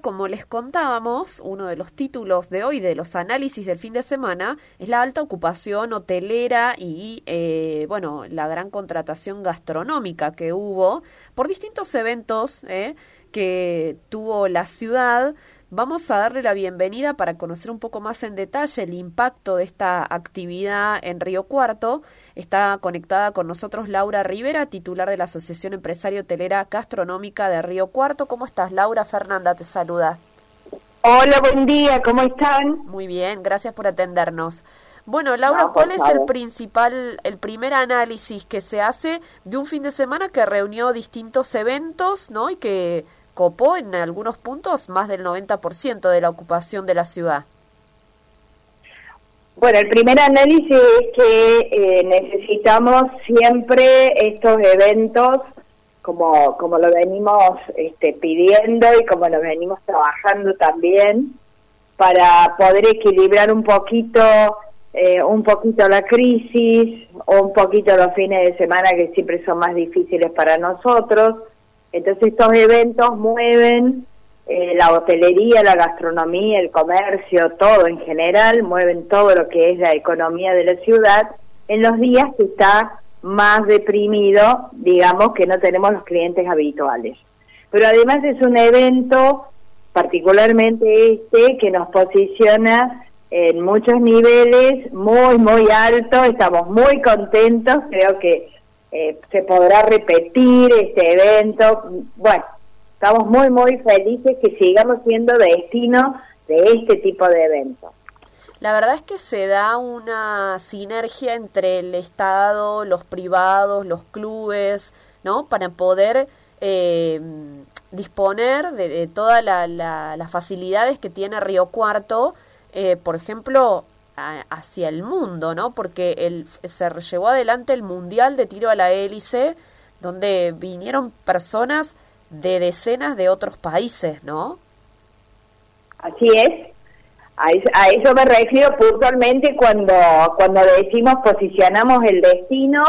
Como les contábamos, uno de los títulos de hoy de los análisis del fin de semana es la alta ocupación hotelera y, eh, bueno, la gran contratación gastronómica que hubo por distintos eventos eh, que tuvo la ciudad Vamos a darle la bienvenida para conocer un poco más en detalle el impacto de esta actividad en Río Cuarto. Está conectada con nosotros Laura Rivera, titular de la Asociación Empresario Hotelera Gastronómica de Río Cuarto. ¿Cómo estás, Laura? Fernanda te saluda. Hola, buen día, ¿cómo están? Muy bien, gracias por atendernos. Bueno, Laura, ¿cuál es el principal, el primer análisis que se hace de un fin de semana que reunió distintos eventos, ¿no? Y que copó en algunos puntos más del 90% de la ocupación de la ciudad. Bueno, el primer análisis es que eh, necesitamos siempre estos eventos como, como lo venimos este, pidiendo y como lo venimos trabajando también para poder equilibrar un poquito eh, un poquito la crisis o un poquito los fines de semana que siempre son más difíciles para nosotros entonces estos eventos mueven eh, la hotelería, la gastronomía, el comercio, todo en general, mueven todo lo que es la economía de la ciudad. En los días que está más deprimido, digamos que no tenemos los clientes habituales. Pero además es un evento, particularmente este, que nos posiciona en muchos niveles, muy, muy alto, estamos muy contentos, creo que eh, se podrá repetir este evento. Bueno, estamos muy, muy felices que sigamos siendo destino de este tipo de eventos. La verdad es que se da una sinergia entre el Estado, los privados, los clubes, ¿no? Para poder eh, disponer de, todas las facilidades que tiene Río Cuarto, eh, por ejemplo, hacia el mundo, ¿no? Porque el, se llevó adelante el Mundial de Tiro a la Hélice, donde vinieron personas de decenas de otros países, ¿no? Así es. A eso, me refiero puntualmente cuando, cuando decimos posicionamos el destino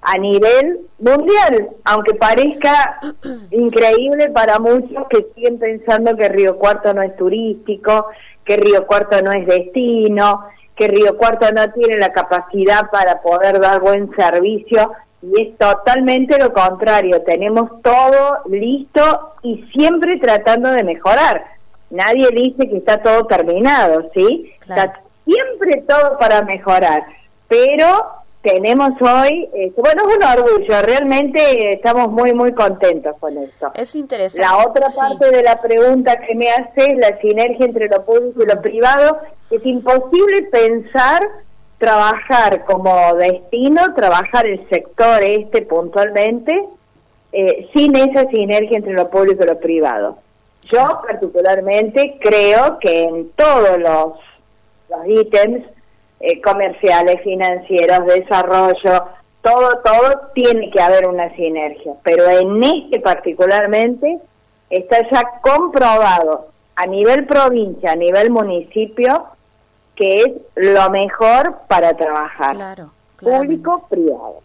a nivel mundial, aunque parezca increíble para muchos que siguen pensando que Río Cuarto no es turístico, que Río Cuarto no es destino, que Río Cuarto no tiene la capacidad para poder dar buen servicio y es totalmente lo contrario, tenemos todo listo y siempre tratando de mejorar. Nadie dice que está todo terminado, ¿sí? Está siempre todo para mejorar, pero tenemos hoy, este, bueno, es un orgullo, realmente estamos muy, muy contentos con esto. Es interesante. La otra parte de la pregunta que me hace es la sinergia entre lo público y lo privado. Es imposible pensar trabajar como destino, trabajar el sector este puntualmente, eh, sin esa sinergia entre lo público y lo privado. Yo particularmente creo que en todos los, los ítems eh, comerciales, financieros, desarrollo, todo, todo tiene que haber una sinergia. Pero en este particularmente está ya comprobado a nivel provincia, a nivel municipio, que es lo mejor para trabajar. Claro, Público-privado.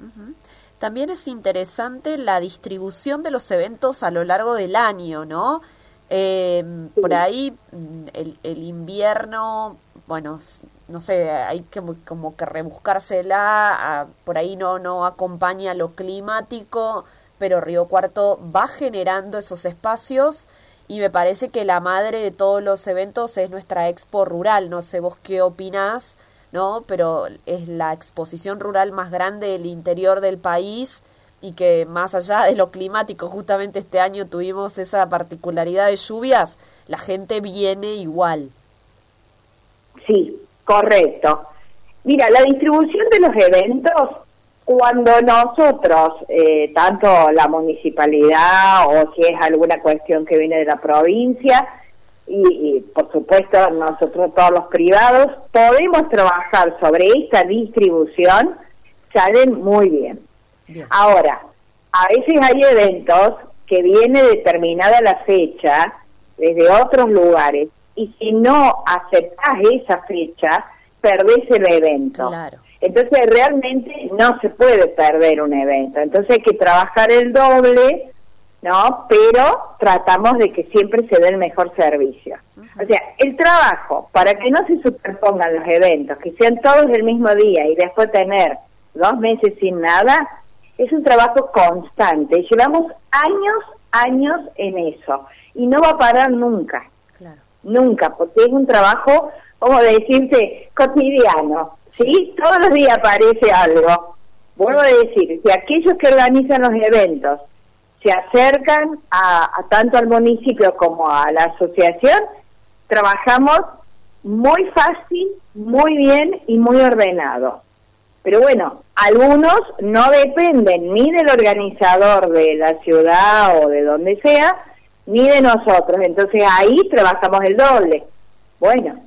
También es interesante la distribución de los eventos a lo largo del año, ¿no? Eh, Por ahí mm, el, el invierno, bueno, no sé, hay que como que rebuscársela, por ahí no, no acompaña lo climático, pero Río Cuarto va generando esos espacios y me parece que la madre de todos los eventos es nuestra expo rural, no sé vos qué opinás, ¿no? Pero es la exposición rural más grande del interior del país y que más allá de lo climático, justamente este año tuvimos esa particularidad de lluvias, la gente viene igual. Sí, Correcto. Mira, la distribución de los eventos, cuando nosotros, eh, tanto la municipalidad o si es alguna cuestión que viene de la provincia, y, por supuesto nosotros todos los privados, podemos trabajar sobre esta distribución, salen muy bien. Ahora, a veces hay eventos que viene determinada la fecha desde otros lugares y si no aceptas esa fecha, perdés el evento. Entonces realmente no se puede perder un evento. Entonces hay que trabajar el doble ¿no? Pero tratamos de que siempre se dé el mejor servicio. O sea, el trabajo, para que no se superpongan los eventos, que sean todos el mismo día y después tener dos meses sin nada, es un trabajo constante. Llevamos años, años en eso. Y no va a parar nunca. Nunca, porque es un trabajo, como decirte, cotidiano. ¿Sí? Todos los días aparece algo. Vuelvo a decir, si aquellos que organizan los eventos se acercan a, tanto al municipio como a la asociación, trabajamos muy fácil, muy bien y muy ordenado. Pero bueno, algunos no dependen ni del organizador de la ciudad o de donde sea, ni de nosotros. Entonces ahí trabajamos el doble. Bueno,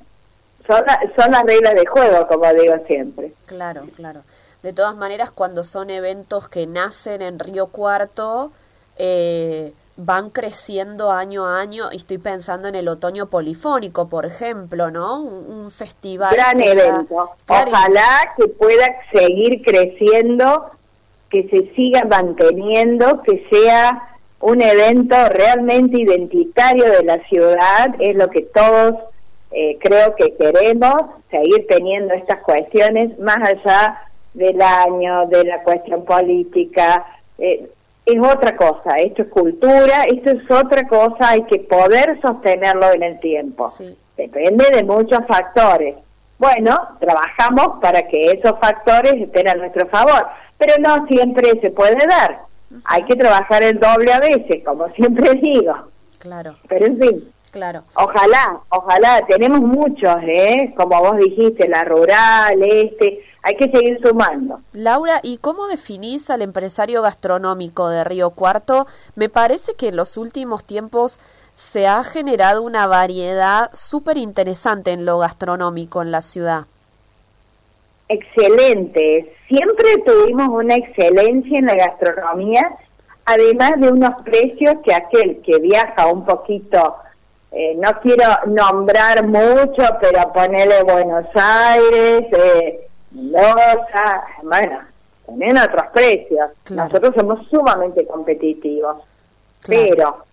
son, son las reglas de juego, como digo siempre. Claro, claro. De todas maneras, cuando son eventos que nacen en Río Cuarto, eh, van creciendo año a año y estoy pensando en el otoño polifónico, por ejemplo, ¿no? Un, festival. Gran evento. Ojalá que pueda seguir creciendo, que se siga manteniendo, que sea un evento realmente identitario de la ciudad, es lo que todos eh, creo que queremos, seguir teniendo estas cuestiones más allá del año, de la cuestión política. Eh, es otra cosa, esto es cultura, esto es otra cosa, hay que poder sostenerlo en el tiempo. Depende de muchos factores. Bueno, trabajamos para que esos factores estén a nuestro favor, pero no siempre se puede dar. Hay que trabajar el doble a veces, como siempre digo. Claro. Pero en fin. Claro. Ojalá, ojalá, tenemos muchos, ¿eh? Como vos dijiste, la rural, este, hay que seguir sumando. Laura, ¿y cómo definís al empresario gastronómico de Río Cuarto? Me parece que en los últimos tiempos se ha generado una variedad súper interesante en lo gastronómico en la ciudad. Excelente. Siempre tuvimos una excelencia en la gastronomía, además de unos precios que aquel que viaja un poquito, eh, no quiero nombrar mucho, pero ponerle Buenos Aires, eh, Mendoza, bueno, tienen otros precios. Nosotros somos sumamente competitivos. Pero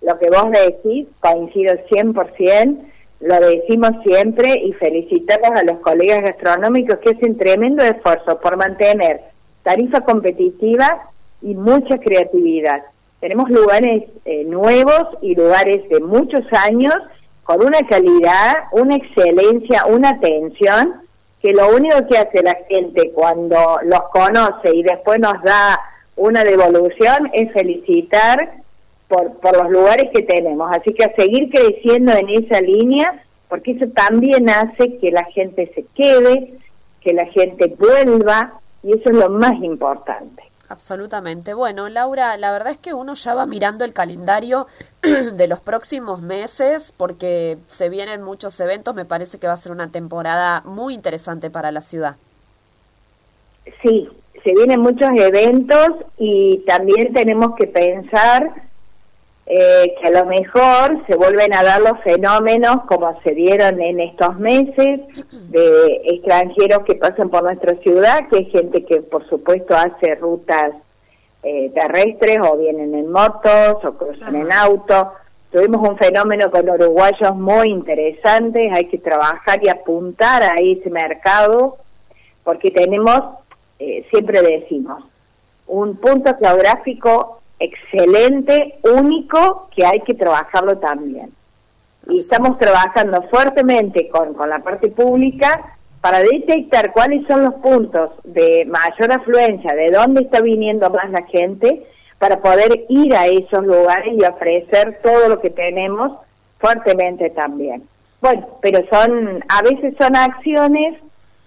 lo que vos decís, coincido 100%, lo decimos siempre y felicitamos a los colegas gastronómicos que hacen tremendo esfuerzo por mantener tarifa competitiva y mucha creatividad. Tenemos lugares eh, nuevos y lugares de muchos años con una calidad, una excelencia, una atención que lo único que hace la gente cuando los conoce y después nos da una devolución es felicitar por, por los lugares que tenemos. Así que a seguir creciendo en esa línea, porque eso también hace que la gente se quede, que la gente vuelva, y eso es lo más importante. Absolutamente. Bueno, Laura, la verdad es que uno ya va mirando el calendario de los próximos meses porque se vienen muchos eventos. Me parece que va a ser una temporada muy interesante para la ciudad. Sí, se vienen muchos eventos y también tenemos que pensar eh, que a lo mejor se vuelven a dar los fenómenos como se dieron en estos meses de extranjeros que pasan por nuestra ciudad, que es gente que por supuesto hace rutas eh, terrestres o vienen en motos o cruzan en auto. Tuvimos un fenómeno con uruguayos muy interesante, hay que trabajar y apuntar a ese mercado porque tenemos, eh, siempre decimos, un punto geográfico excelente, único, que hay que trabajarlo también. Y estamos trabajando fuertemente con, con la parte pública para detectar cuáles son los puntos de mayor afluencia, de dónde está viniendo más la gente, para poder ir a esos lugares y ofrecer todo lo que tenemos fuertemente también. Bueno, pero son, a veces son acciones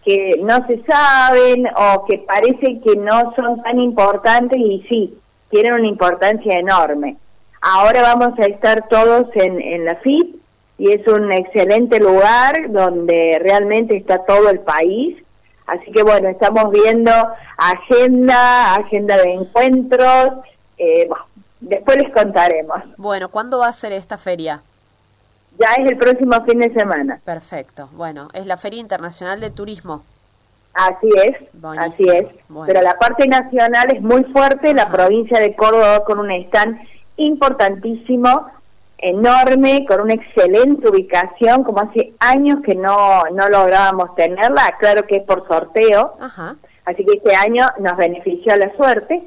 que no se saben o que parece que no son tan importantes y sí, tienen una importancia enorme. Ahora vamos a estar todos en, en la FIP y es un excelente lugar donde realmente está todo el país. Así que bueno, estamos viendo agenda, agenda de encuentros. Eh, después les contaremos. Bueno, ¿cuándo va a ser esta feria? Ya es el próximo fin de semana. Perfecto. Bueno, es la Feria Internacional de Turismo. Así es, así es. Pero la parte nacional es muy fuerte, la provincia de Córdoba con un stand importantísimo, enorme, con una excelente ubicación, como hace años que no, no lográbamos tenerla, claro que es por sorteo, así que este año nos benefició la suerte.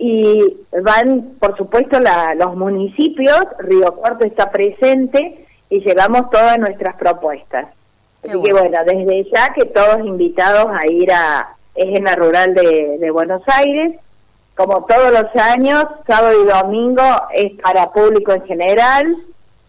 Y van, por supuesto, los municipios, Río Cuarto está presente y llevamos todas nuestras propuestas. Así que bueno, desde ya que todos invitados a ir a la Rural de Buenos Aires, como todos los años, sábado y domingo es para público en general,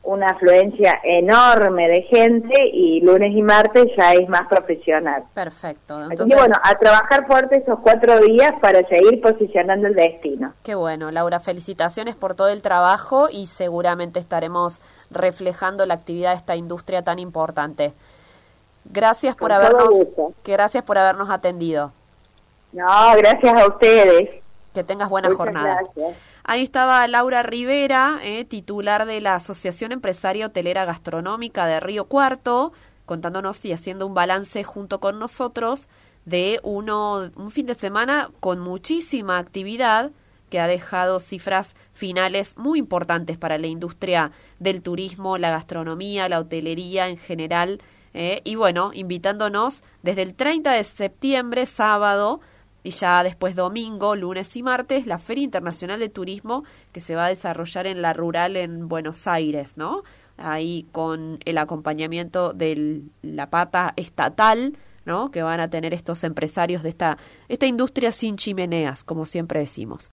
una afluencia enorme de gente y lunes y martes ya es más profesional. Perfecto. Entonces, bueno, a trabajar fuerte esos cuatro días para seguir posicionando el destino. Qué bueno, Laura, felicitaciones por todo el trabajo y seguramente estaremos reflejando la actividad de esta industria tan importante. Gracias por habernos, gracias por habernos atendido. No, gracias a ustedes. Que tengas buena jornada. Ahí estaba Laura Rivera, eh, titular de la Asociación Empresaria Hotelera Gastronómica de Río Cuarto, contándonos y haciendo un balance junto con nosotros de uno, un fin de semana con muchísima actividad que ha dejado cifras finales muy importantes para la industria del turismo, la gastronomía, la hotelería en general. Eh, y bueno, invitándonos desde el 30 de septiembre, sábado, y ya después domingo, lunes y martes, la Feria Internacional de Turismo que se va a desarrollar en la rural en Buenos Aires, ¿no? Ahí con el acompañamiento de la pata estatal, ¿no? Que van a tener estos empresarios de esta, esta industria sin chimeneas, como siempre decimos.